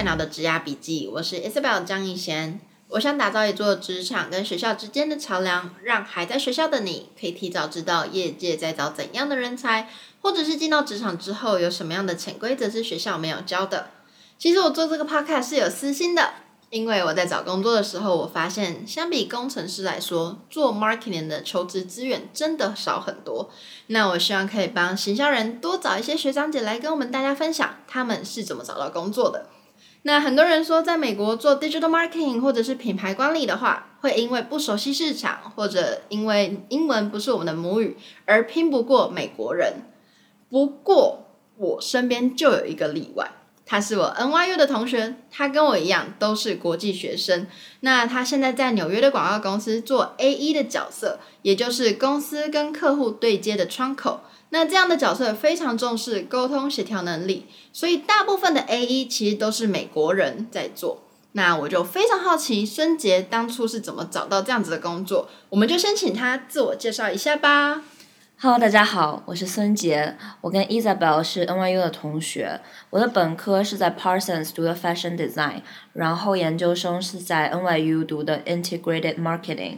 菜鸟的职涯笔记，我是 Isabel 张一贤。我想打造一座职场跟学校之间的桥梁，让还在学校的你可以提早知道业界在找怎样的人才，或者是进到职场之后有什么样的潜规则是学校没有教的。其实我做这个 podcast 是有私心的。因为我在找工作的时候，我发现相比工程师来说，做 marketing 的求职资源真的少很多。那我希望可以帮行销人多找一些学长姐来跟我们大家分享他们是怎么找到工作的。那很多人说，在美国做 digital marketing 或者是品牌管理的话，会因为不熟悉市场，或者因为英文不是我们的母语而拼不过美国人。不过我身边就有一个例外。他是我 NYU 的同学，他跟我一样都是国际学生。那他现在在纽约的广告公司做 AE 的角色，也就是公司跟客户对接的窗口。那这样的角色非常重视沟通协调能力，所以大部分的 AE 其实都是美国人在做。那我就非常好奇，孙杰当初是怎么找到这样子的工作？我们就先请他自我介绍一下吧。Hello，大家好，我是孙杰，我跟 Isabel 是 NYU 的同学。我的本科是在 Parsons 读的 Fashion Design，然后研究生是在 NYU 读的 Integrated Marketing。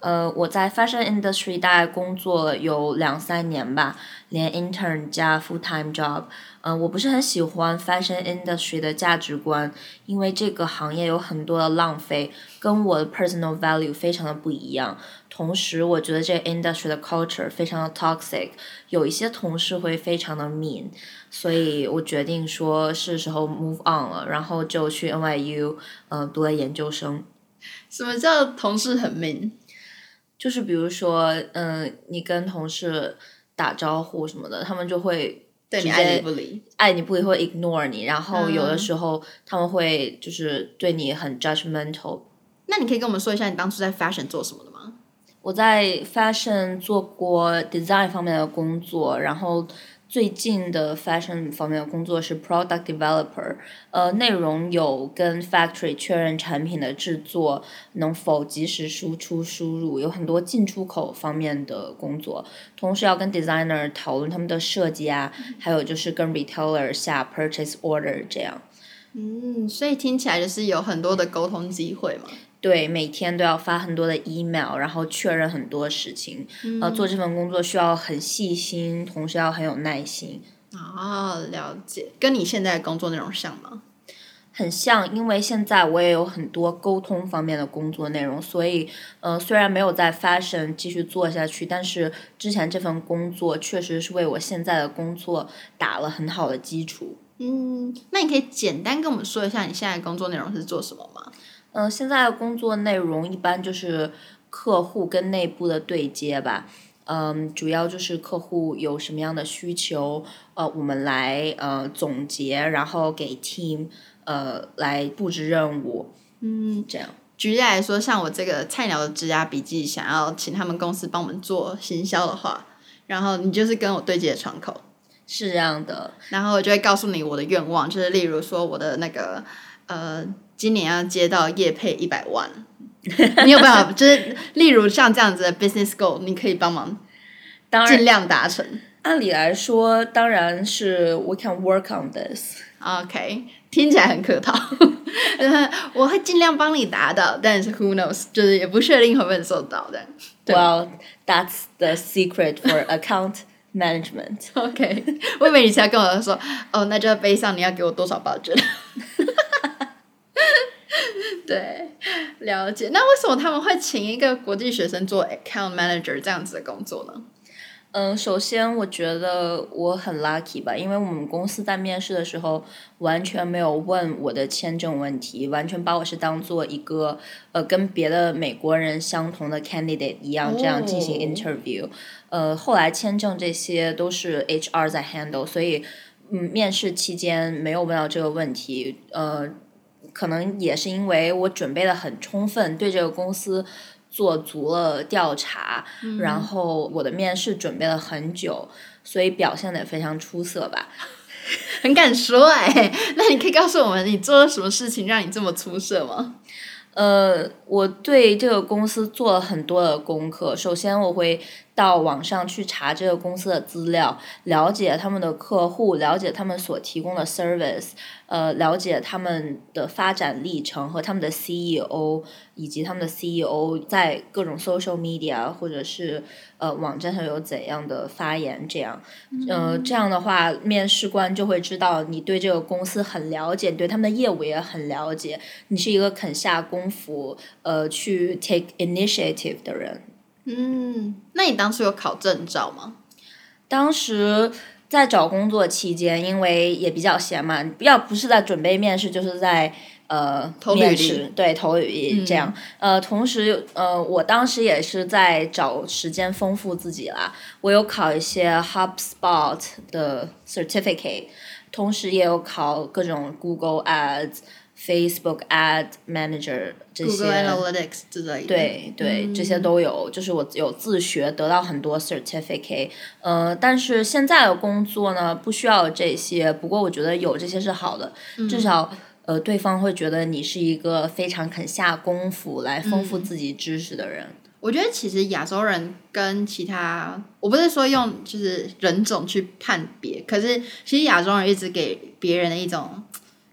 呃，我在 Fashion Industry 大概工作了有两三年吧，连 intern 加 full time job。嗯、呃，我不是很喜欢 Fashion Industry 的价值观，因为这个行业有很多的浪费，跟我的 personal value 非常的不一样。同时，我觉得这 industry 的 culture 非常的 toxic，有一些同事会非常的 mean，所以我决定说是时候 move on 了，然后就去 NYU，呃，读了研究生。什么叫同事很 mean？就是比如说，嗯、呃，你跟同事打招呼什么的，他们就会对你爱理不理，爱理不理会 ignore 你，然后有的时候他们会就是对你很 judgmental。那你可以跟我们说一下你当初在 fashion 做什么的吗？我在 fashion 做过 design 方面的工作，然后。最近的 fashion 方面的工作是 product developer，呃，内容有跟 factory 确认产品的制作能否及时输出输入，有很多进出口方面的工作，同时要跟 designer 讨论他们的设计啊，还有就是跟 retailer 下 purchase order 这样。嗯，所以听起来就是有很多的沟通机会嘛。对，每天都要发很多的 email，然后确认很多事情。嗯、呃，做这份工作需要很细心，同时要很有耐心。哦，了解。跟你现在工作内容像吗？很像，因为现在我也有很多沟通方面的工作内容，所以，呃，虽然没有在 fashion 继续做下去，但是之前这份工作确实是为我现在的工作打了很好的基础。嗯，那你可以简单跟我们说一下你现在工作内容是做什么吗？嗯、呃，现在的工作内容一般就是客户跟内部的对接吧。嗯，主要就是客户有什么样的需求，呃，我们来呃总结，然后给 team 呃来布置任务。嗯，这样。举例来说，像我这个菜鸟的职涯笔记，想要请他们公司帮我们做行销的话，然后你就是跟我对接的窗口。是这样的，然后我就会告诉你我的愿望，就是例如说我的那个呃。今年要接到业配一百万，你有办法？就是例如像这样子的 business goal，你可以帮忙，当然尽量达成。按理来说，当然是 we can work on this。OK，听起来很客套。我会尽量帮你达到，但是 who knows，就是也不确定会不会做到的。Well, that's the secret for account management. OK，我以为你是要跟我说，哦，那就要背上你要给我多少保证。对，了解。那为什么他们会请一个国际学生做 account manager 这样子的工作呢？嗯，首先我觉得我很 lucky 吧，因为我们公司在面试的时候完全没有问我的签证问题，完全把我是当做一个呃跟别的美国人相同的 candidate 一样这样进行 interview。Oh. 呃，后来签证这些都是 HR 在 handle，所以嗯，面试期间没有问到这个问题。呃。可能也是因为我准备的很充分，对这个公司做足了调查，嗯、然后我的面试准备了很久，所以表现的也非常出色吧。很敢说哎，那你可以告诉我们你做了什么事情让你这么出色吗？呃，我对这个公司做了很多的功课。首先，我会到网上去查这个公司的资料，了解他们的客户，了解他们所提供的 service，呃，了解他们的发展历程和他们的 CEO，以及他们的 CEO 在各种 social media 或者是呃网站上有怎样的发言，这样，呃，这样的话，面试官就会知道你对这个公司很了解，对他们的业务也很了解，你是一个肯下功夫，呃，去 take initiative 的人。嗯，那你当初有考证照吗？当时在找工作期间，因为也比较闲嘛，要不是在准备面试，就是在呃投面试，对，投履历这样。嗯、呃，同时呃，我当时也是在找时间丰富自己啦。我有考一些 HubSpot 的 certificate，同时也有考各种 Google Ads。Facebook Ad Manager 这些，Google Analytics 之类的，对对，嗯、这些都有。就是我有自学，得到很多 certificate。呃，但是现在的工作呢，不需要这些。不过我觉得有这些是好的，嗯、至少呃，对方会觉得你是一个非常肯下功夫来丰富自己知识的人。嗯、我觉得其实亚洲人跟其他，我不是说用就是人种去判别，可是其实亚洲人一直给别人的一种。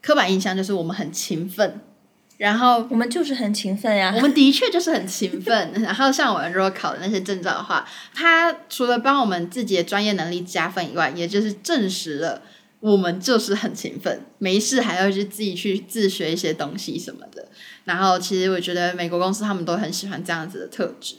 刻板印象就是我们很勤奋，然后我们就是很勤奋呀。我们的确就是很勤奋。然后像我们如果考的那些证照的话，它除了帮我们自己的专业能力加分以外，也就是证实了我们就是很勤奋，没事还要去自己去自学一些东西什么的。然后其实我觉得美国公司他们都很喜欢这样子的特质，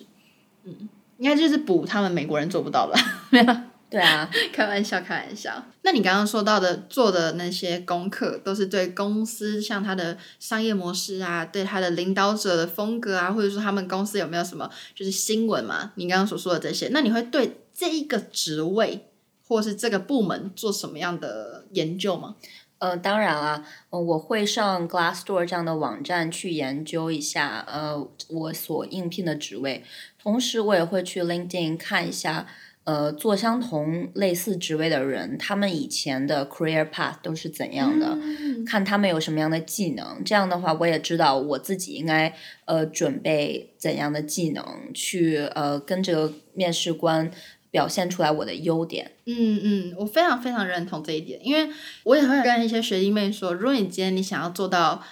嗯，应该就是补他们美国人做不到的。对啊，开玩笑，开玩笑。那你刚刚说到的做的那些功课，都是对公司像他的商业模式啊，对他的领导者的风格啊，或者说他们公司有没有什么就是新闻嘛？你刚刚所说的这些，那你会对这一个职位或是这个部门做什么样的研究吗？呃，当然了，呃，我会上 Glassdoor 这样的网站去研究一下，呃，我所应聘的职位，同时我也会去 LinkedIn 看一下。呃，做相同类似职位的人，他们以前的 career path 都是怎样的？嗯、看他们有什么样的技能，这样的话，我也知道我自己应该呃准备怎样的技能去呃跟这个面试官表现出来我的优点。嗯嗯，我非常非常认同这一点，因为我也会跟一些学弟妹说，如果你今天你想要做到，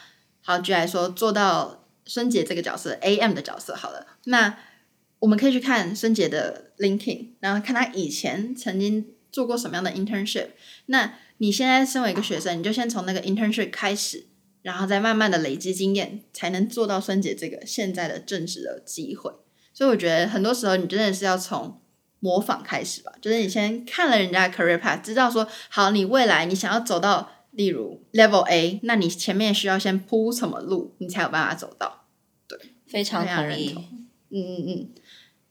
好，举来说做到孙姐这个角色，AM 的角色，好了，那。我们可以去看孙姐的 LinkedIn，然后看她以前曾经做过什么样的 internship。那你现在身为一个学生，你就先从那个 internship 开始，然后再慢慢的累积经验，才能做到孙姐这个现在的正职的机会。所以我觉得很多时候你真的是要从模仿开始吧，就是你先看了人家的 career path，知道说好，你未来你想要走到例如 level A，那你前面需要先铺什么路，你才有办法走到。对，非常同意。嗯嗯嗯。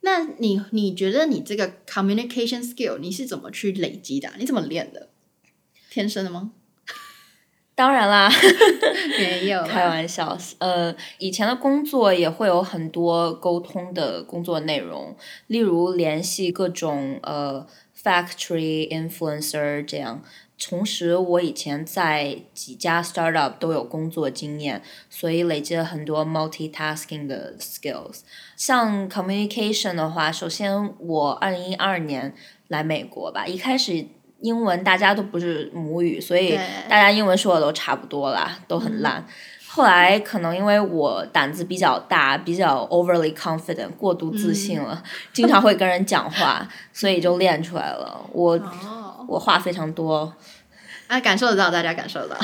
那你你觉得你这个 communication skill 你是怎么去累积的？你怎么练的？天生的吗？当然啦，没有开玩笑。呃，以前的工作也会有很多沟通的工作内容，例如联系各种呃 factory influencer 这样。同时，我以前在几家 startup 都有工作经验，所以累积了很多 multitasking 的 skills。像 communication 的话，首先我二零一二年来美国吧，一开始英文大家都不是母语，所以大家英文说的都差不多啦，都很烂。嗯、后来可能因为我胆子比较大，比较 overly confident，过度自信了，嗯、经常会跟人讲话，所以就练出来了。我。哦我话非常多，啊，感受得到，大家感受得到，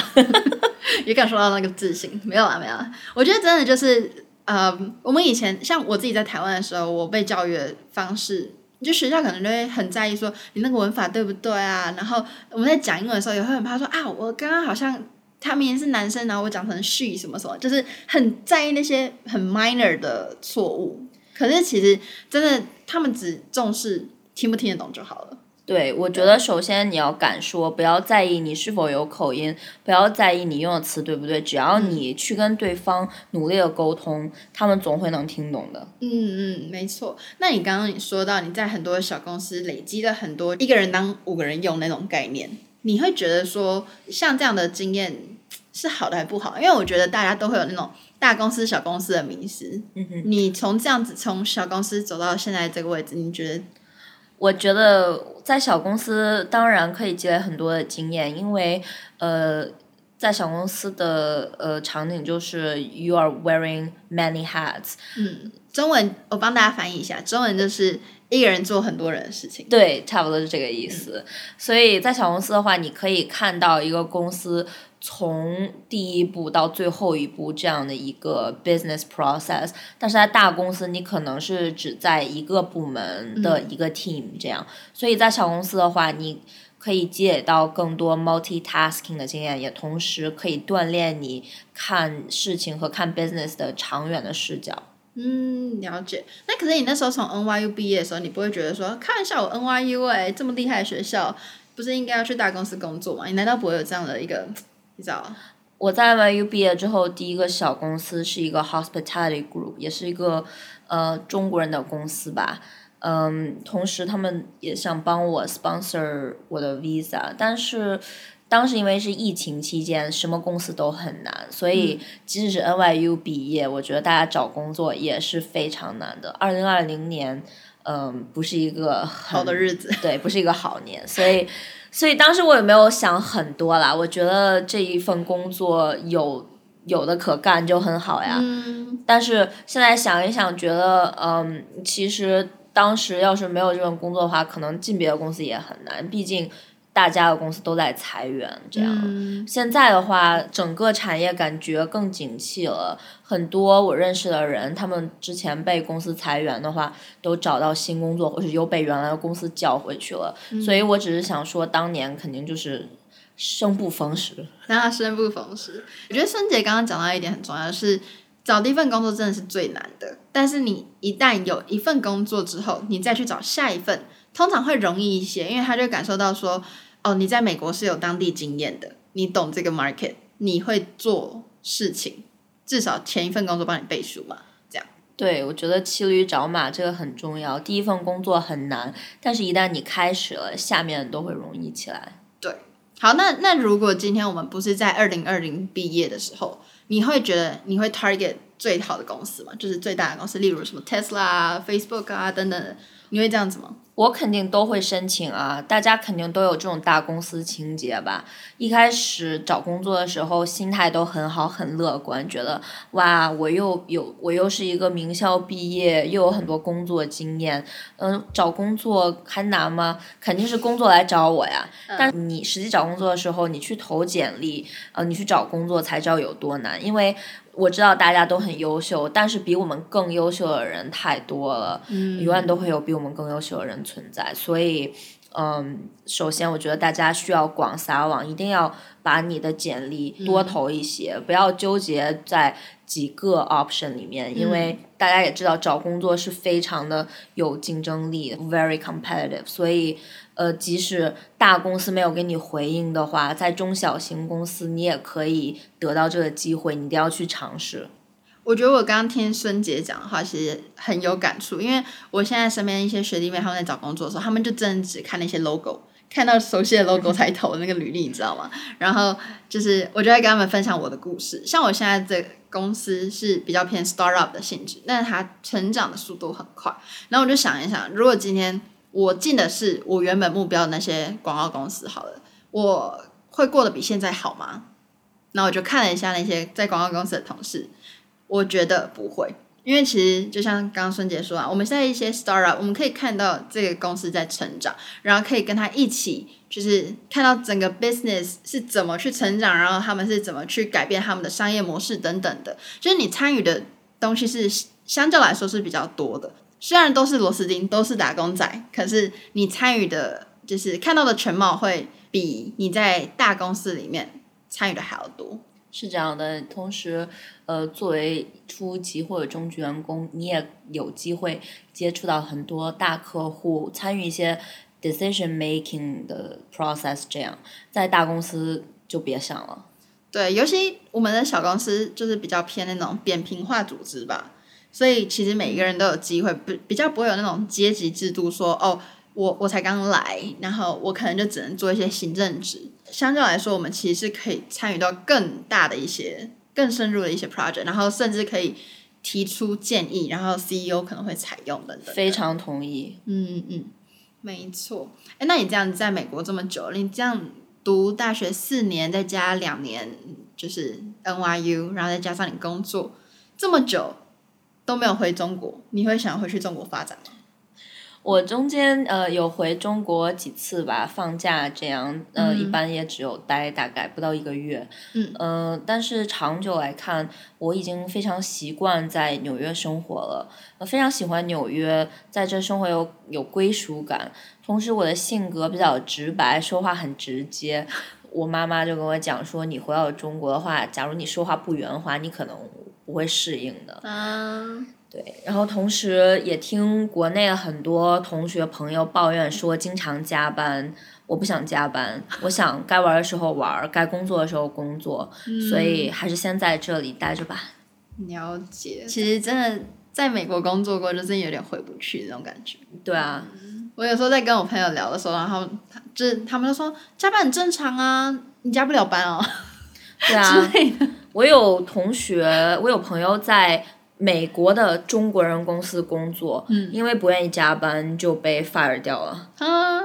也感受到那个自信。没有啊，没有啊。我觉得真的就是，呃，我们以前像我自己在台湾的时候，我被教育的方式，就学校可能就会很在意说你那个文法对不对啊。然后我们在讲英文的时候，也会很怕说啊，我刚刚好像他明明是男生，然后我讲成 she 什么什么，就是很在意那些很 minor 的错误。可是其实真的，他们只重视听不听得懂就好了。对，我觉得首先你要敢说，不要在意你是否有口音，不要在意你用的词对不对，只要你去跟对方努力的沟通，嗯、他们总会能听懂的。嗯嗯，没错。那你刚刚你说到你在很多小公司累积了很多一个人当五个人用那种概念，你会觉得说像这样的经验是好的还是不好？因为我觉得大家都会有那种大公司小公司的迷失。嗯哼。你从这样子从小公司走到现在这个位置，你觉得？我觉得在小公司当然可以积累很多的经验，因为呃，在小公司的呃场景就是 you are wearing many hats。嗯，中文我帮大家翻译一下，中文就是。一个人做很多人的事情，对，差不多是这个意思。嗯、所以在小公司的话，你可以看到一个公司从第一步到最后一步这样的一个 business process。但是在大公司，你可能是只在一个部门的一个 team 这样。嗯、所以在小公司的话，你可以积累到更多 multitasking 的经验，也同时可以锻炼你看事情和看 business 的长远的视角。嗯，了解。那可是你那时候从 NYU 毕业的时候，你不会觉得说，开玩笑，我 NYU 哎、这么厉害的学校，不是应该要去大公司工作吗？你难道不会有这样的一个，你知道？我在 NYU 毕业之后，第一个小公司是一个 Hospitality Group，也是一个呃中国人的公司吧。嗯，同时他们也想帮我 sponsor 我的 visa，但是。当时因为是疫情期间，什么公司都很难，所以即使是 NYU 毕业，我觉得大家找工作也是非常难的。二零二零年，嗯，不是一个好的日子，对，不是一个好年，所以，所以当时我也没有想很多啦。我觉得这一份工作有有的可干就很好呀。嗯。但是现在想一想，觉得嗯，其实当时要是没有这份工作的话，可能进别的公司也很难，毕竟。大家的公司都在裁员，这样。嗯、现在的话，整个产业感觉更景气了。很多我认识的人，他们之前被公司裁员的话，都找到新工作，或是又被原来的公司叫回去了。嗯、所以我只是想说，当年肯定就是生不逢时。那 生不逢时，我觉得孙姐刚刚讲到一点很重要，是找第一份工作真的是最难的。但是你一旦有一份工作之后，你再去找下一份。通常会容易一些，因为他就感受到说，哦，你在美国是有当地经验的，你懂这个 market，你会做事情，至少前一份工作帮你背书嘛，这样。对，我觉得骑驴找马这个很重要。第一份工作很难，但是一旦你开始了，下面都会容易起来。对，好，那那如果今天我们不是在二零二零毕业的时候，你会觉得你会 target 最好的公司吗？就是最大的公司，例如什么 Tesla、Facebook 啊等等，你会这样子吗？我肯定都会申请啊，大家肯定都有这种大公司情节吧。一开始找工作的时候，心态都很好，很乐观，觉得哇，我又有我又是一个名校毕业，又有很多工作经验，嗯，找工作还难吗？肯定是工作来找我呀。但你实际找工作的时候，你去投简历，呃，你去找工作才知道有多难，因为。我知道大家都很优秀，但是比我们更优秀的人太多了，嗯，永远都会有比我们更优秀的人存在。所以，嗯，首先我觉得大家需要广撒网，一定要把你的简历多投一些，嗯，不要纠结在几个 option 里面，因为大家也知道找工作是非常的有竞争力，very competitive，所以。呃，即使大公司没有给你回应的话，在中小型公司你也可以得到这个机会，你一定要去尝试。我觉得我刚刚听孙姐讲的话，其实很有感触，因为我现在身边一些学弟妹他们在找工作的时候，他们就真的只看那些 logo，看到熟悉的 logo 才投那个履历，你知道吗？然后就是我就会跟他们分享我的故事，像我现在这公司是比较偏 startup 的性质，但是它成长的速度很快，然后我就想一想，如果今天。我进的是我原本目标的那些广告公司，好了，我会过得比现在好吗？那我就看了一下那些在广告公司的同事，我觉得不会，因为其实就像刚刚孙姐说啊，我们现在一些 startup，我们可以看到这个公司在成长，然后可以跟他一起，就是看到整个 business 是怎么去成长，然后他们是怎么去改变他们的商业模式等等的，就是你参与的东西是相较来说是比较多的。虽然都是螺丝钉，都是打工仔，可是你参与的，就是看到的全貌会比你在大公司里面参与的还要多。是这样的，同时，呃，作为初级或者中级员工，你也有机会接触到很多大客户，参与一些 decision making 的 process。这样，在大公司就别想了。对，尤其我们的小公司就是比较偏那种扁平化组织吧。所以其实每一个人都有机会，不比较不会有那种阶级制度说，说哦，我我才刚来，然后我可能就只能做一些行政职。相较来说，我们其实是可以参与到更大的一些、更深入的一些 project，然后甚至可以提出建议，然后 CEO 可能会采用等等。非常同意。嗯嗯。没错，哎，那你这样在美国这么久，你这样读大学四年，再加两年就是 NYU，然后再加上你工作这么久都没有回中国，你会想回去中国发展吗？我中间呃有回中国几次吧，放假这样，呃，嗯、一般也只有待大概不到一个月，嗯，呃，但是长久来看，我已经非常习惯在纽约生活了，我非常喜欢纽约，在这生活有有归属感，同时我的性格比较直白，说话很直接，我妈妈就跟我讲说，你回到中国的话，假如你说话不圆滑，你可能不会适应的，嗯。对，然后同时也听国内很多同学朋友抱怨说经常加班，我不想加班，我想该玩的时候玩，该工作的时候工作，嗯、所以还是先在这里待着吧。了解，其实真的在美国工作过，就真的有点回不去那种感觉。对啊、嗯，我有时候在跟我朋友聊的时候，然后就是他们都说加班很正常啊，你加不了班哦。对啊，我有同学，我有朋友在。美国的中国人公司工作，嗯、因为不愿意加班就被 fire 掉了。啊，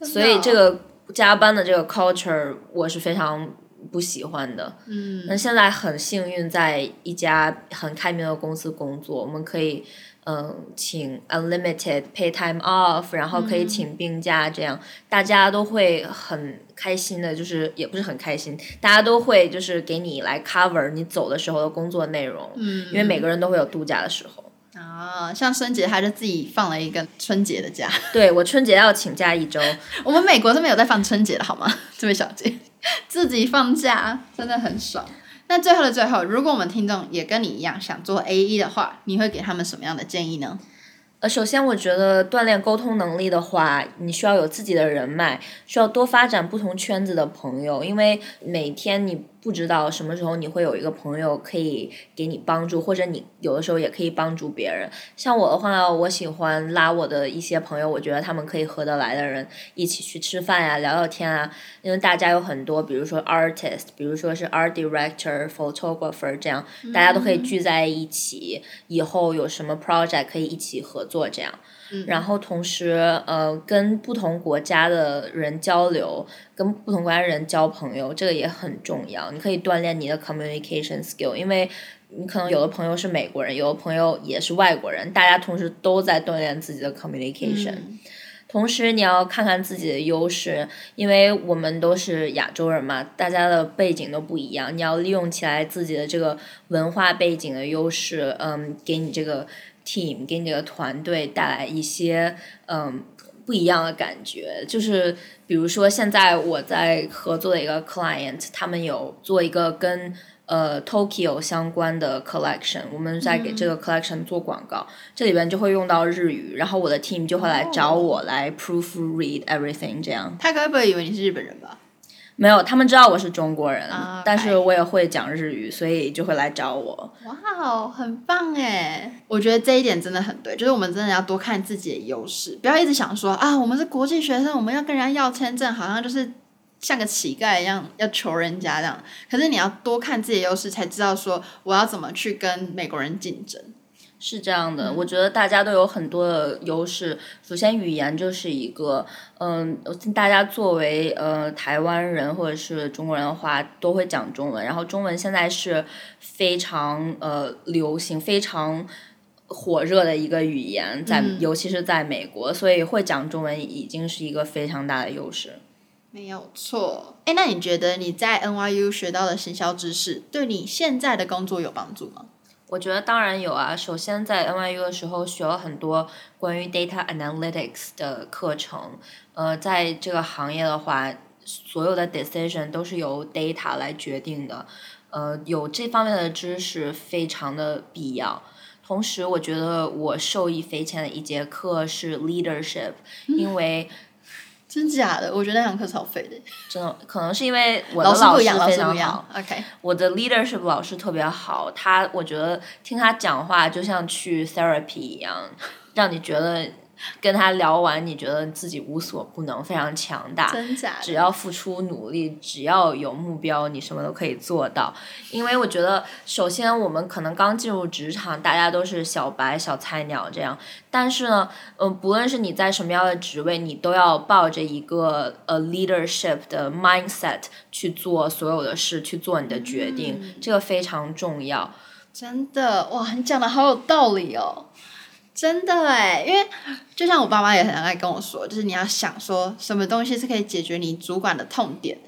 所以这个加班的这个 culture 我是非常不喜欢的。嗯，那现在很幸运在一家很开明的公司工作，我们可以。嗯，请 unlimited pay time off，然后可以请病假，这样、嗯、大家都会很开心的，就是也不是很开心，大家都会就是给你来 cover 你走的时候的工作内容，嗯，因为每个人都会有度假的时候。啊，像春节他就自己放了一个春节的假，对，我春节要请假一周，我们美国是没有在放春节的好吗？这位小姐自己放假真的很爽。那最后的最后，如果我们听众也跟你一样想做 AE 的话，你会给他们什么样的建议呢？呃，首先我觉得锻炼沟通能力的话，你需要有自己的人脉，需要多发展不同圈子的朋友，因为每天你。不知道什么时候你会有一个朋友可以给你帮助，或者你有的时候也可以帮助别人。像我的话，我喜欢拉我的一些朋友，我觉得他们可以合得来的人一起去吃饭呀、聊聊天啊。因为大家有很多，比如说 artist，比如说是 art director、photographer 这样，大家都可以聚在一起，以后有什么 project 可以一起合作这样。然后同时，呃，跟不同国家的人交流，跟不同国家的人交朋友，这个也很重要。你可以锻炼你的 communication skill，因为你可能有的朋友是美国人，有的朋友也是外国人，大家同时都在锻炼自己的 communication。嗯。同时，你要看看自己的优势，因为我们都是亚洲人嘛，大家的背景都不一样，你要利用起来自己的这个文化背景的优势，嗯，给你这个。team 给你这个团队带来一些嗯不一样的感觉，就是比如说现在我在合作的一个 client，他们有做一个跟呃 Tokyo 相关的 collection，我们在给这个 collection 做广告，嗯、这里边就会用到日语，然后我的 team 就会来找我来 proofread everything，这样。他该不会以为你是日本人吧？没有，他们知道我是中国人，uh, 但是我也会讲日语，所以就会来找我。哇哦，很棒哎！我觉得这一点真的很对，就是我们真的要多看自己的优势，不要一直想说啊，我们是国际学生，我们要跟人家要签证，好像就是像个乞丐一样要求人家这样。可是你要多看自己的优势，才知道说我要怎么去跟美国人竞争。是这样的，我觉得大家都有很多的优势。首先，语言就是一个，嗯，大家作为呃台湾人或者是中国人的话，都会讲中文。然后，中文现在是非常呃流行、非常火热的一个语言，在尤其是在美国，所以会讲中文已经是一个非常大的优势。没有错。哎，那你觉得你在 NYU 学到的行销知识，对你现在的工作有帮助吗？我觉得当然有啊。首先在 NYU 的时候学了很多关于 data analytics 的课程。呃，在这个行业的话，所有的 decision 都是由 data 来决定的。呃，有这方面的知识非常的必要。同时，我觉得我受益匪浅的一节课是 leadership，嗯，因为。真假的？我觉得那堂课超废的。真的，可能是因为我的老师非常好。OK，我的 leadership 老师特别好，他我觉得听他讲话就像去 therapy 一样，让你觉得跟他聊完，你觉得自己无所不能，非常强大。真假？只要付出努力，只要有目标，你什么都可以做到。因为我觉得，首先我们可能刚进入职场，大家都是小白、小菜鸟这样。但是呢，嗯、呃，不论是你在什么样的职位，你都要抱着一个呃 leadership 的 mindset 去做所有的事，去做你的决定，嗯、这个非常重要。真的哇，你讲的好有道理哦。真的哎，因为就像我爸妈也很爱跟我说，就是你要想说什么东西是可以解决你主管的痛点，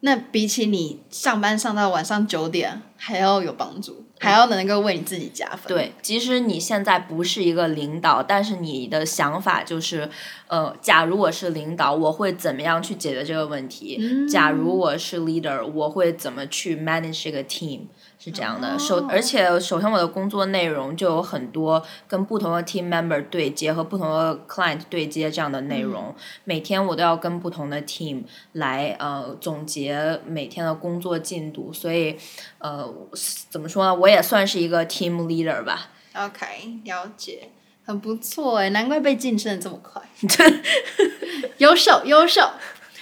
那比起你上班上到晚上九点还要有帮助，还要能够为你自己加分。对，即使你现在不是一个领导，但是你的想法就是，呃，假如我是领导，我会怎么样去解决这个问题？嗯、假如我是 leader，我会怎么去 manage 这个 team？是这样的，首而且首先我的工作内容就有很多跟不同的 team member 对接和不同的 client 对接这样的内容，嗯、每天我都要跟不同的 team 来呃总结每天的工作进度，所以呃怎么说呢，我也算是一个 team leader 吧。OK，了解，很不错哎，难怪被晋升的这么快，优秀优秀。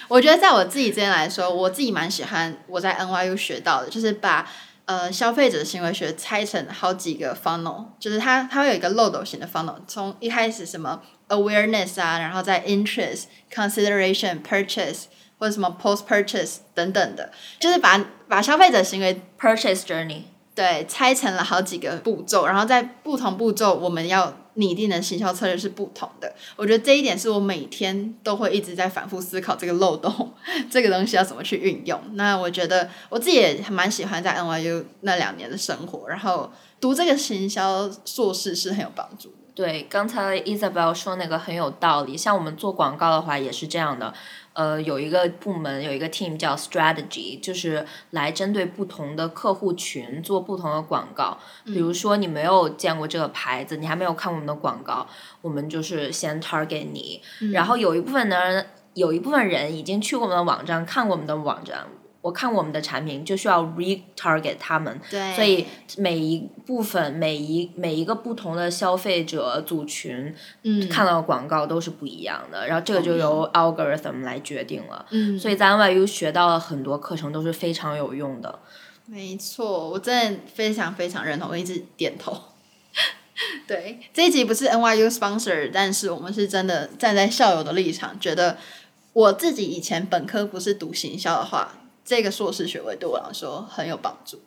我觉得在我自己这边来说，我自己蛮喜欢我在 NYU 学到的，就是把。呃，消费者行为学拆成好几个 funnel，就是它它会有一个漏斗型的 funnel，从一开始什么 awareness 啊，然后再 interest、consideration、purchase 或者什么 post purchase 等等的，就是把把消费者行为 purchase journey 对拆成了好几个步骤，然后在不同步骤我们要。拟定的行销策略是不同的，我觉得这一点是我每天都会一直在反复思考这个漏洞，这个东西要怎么去运用。那我觉得我自己也蛮喜欢在 NYU 那两年的生活，然后读这个行销硕士是很有帮助的。对，刚才 Isabel 说那个很有道理，像我们做广告的话也是这样的。呃，有一个部门有一个 team 叫 strategy，就是来针对不同的客户群做不同的广告。比如说你没有见过这个牌子，你还没有看过我们的广告，我们就是先 target 你。嗯、然后有一部分人，有一部分人已经去过我们的网站，看过我们的网站。我看我们的产品就需要 retarget 他们，对所以每一部分、每一每一个不同的消费者组群，嗯，看到的广告都是不一样的，然后这个就由 algorithm 来决定了。嗯，所以在 NYU 学到了很多课程都是非常有用的。没错，我真的非常非常认同，我一直点头。对，这一集不是 NYU sponsor，但是我们是真的站在校友的立场，觉得我自己以前本科不是读行销的话。这个硕士学位对我来说很有帮助，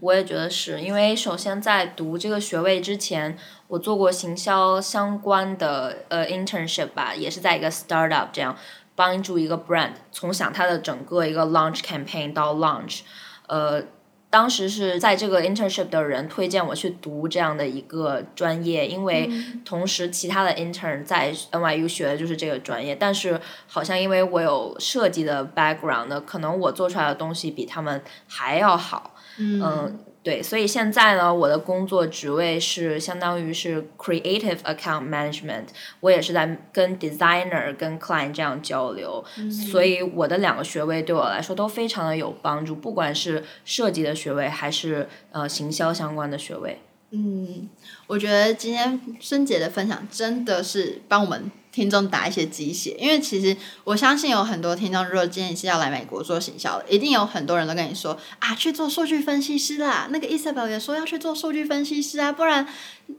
我也觉得是因为首先在读这个学位之前，我做过行销相关的呃 internship 吧，也是在一个 startup 这样帮助一个 brand 从想它的整个一个 launch campaign 到 launch，呃。当时是在这个 internship 的人推荐我去读这样的一个专业，因为同时其他的 intern 在 NYU 学的就是这个专业，但是好像因为我有设计的 background，可能我做出来的东西比他们还要好，嗯。嗯对，所以现在呢，我的工作职位是相当于是 creative account management，我也是在跟 designer、跟 client 这样交流，嗯、所以我的两个学位对我来说都非常的有帮助，不管是设计的学位还是呃行销相关的学位。嗯，我觉得今天孙姐的分享真的是帮我们。听众打一些鸡血，因为其实我相信有很多听众，如果今天你是要来美国做行销的，一定有很多人都跟你说啊，去做数据分析师啦。那个 Isabel 也说要去做数据分析师啊，不然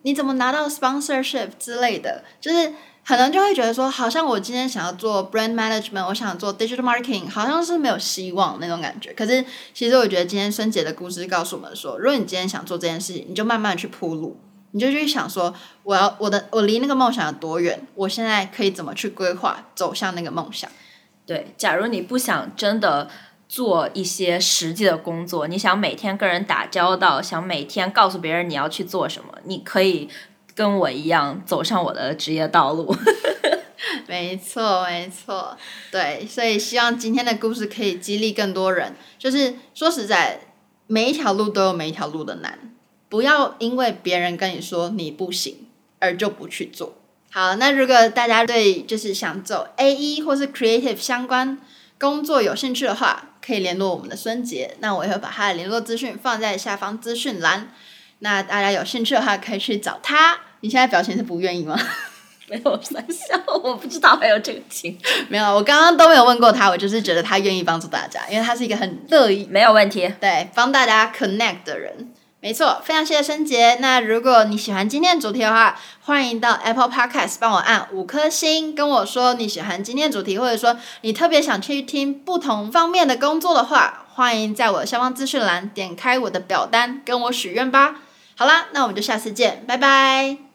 你怎么拿到 sponsorship 之类的？就是可能就会觉得说，好像我今天想要做 brand management，我想做 digital marketing，好像是没有希望那种感觉。可是其实我觉得今天孙姐的故事告诉我们说，如果你今天想做这件事情，你就慢慢去铺路。你就去想说，我要我的我离那个梦想有多远？我现在可以怎么去规划走向那个梦想？对，假如你不想真的做一些实际的工作，你想每天跟人打交道，想每天告诉别人你要去做什么，你可以跟我一样走上我的职业道路。没错，没错，对，所以希望今天的故事可以激励更多人。就是说实在，每一条路都有每一条路的难。不要因为别人跟你说你不行而就不去做。好，那如果大家对就是想走 AE 或是 Creative 相关工作有兴趣的话，可以联络我们的孙杰。那我也会把他的联络资讯放在下方资讯栏。那大家有兴趣的话，可以去找他。你现在表情是不愿意吗？没有在笑，我不知道还有这个情。没有，我刚刚都没有问过他，我就是觉得他愿意帮助大家，因为他是一个很乐意，没有问题，对，帮大家 connect 的人。没错，非常谢谢申杰。那如果你喜欢今天的主题的话，欢迎到 Apple Podcast 帮我按五颗星，跟我说你喜欢今天的主题，或者说你特别想去听不同方面的工作的话，欢迎在我的下方资讯栏点开我的表单，跟我许愿吧。好啦，那我们就下次见，拜拜。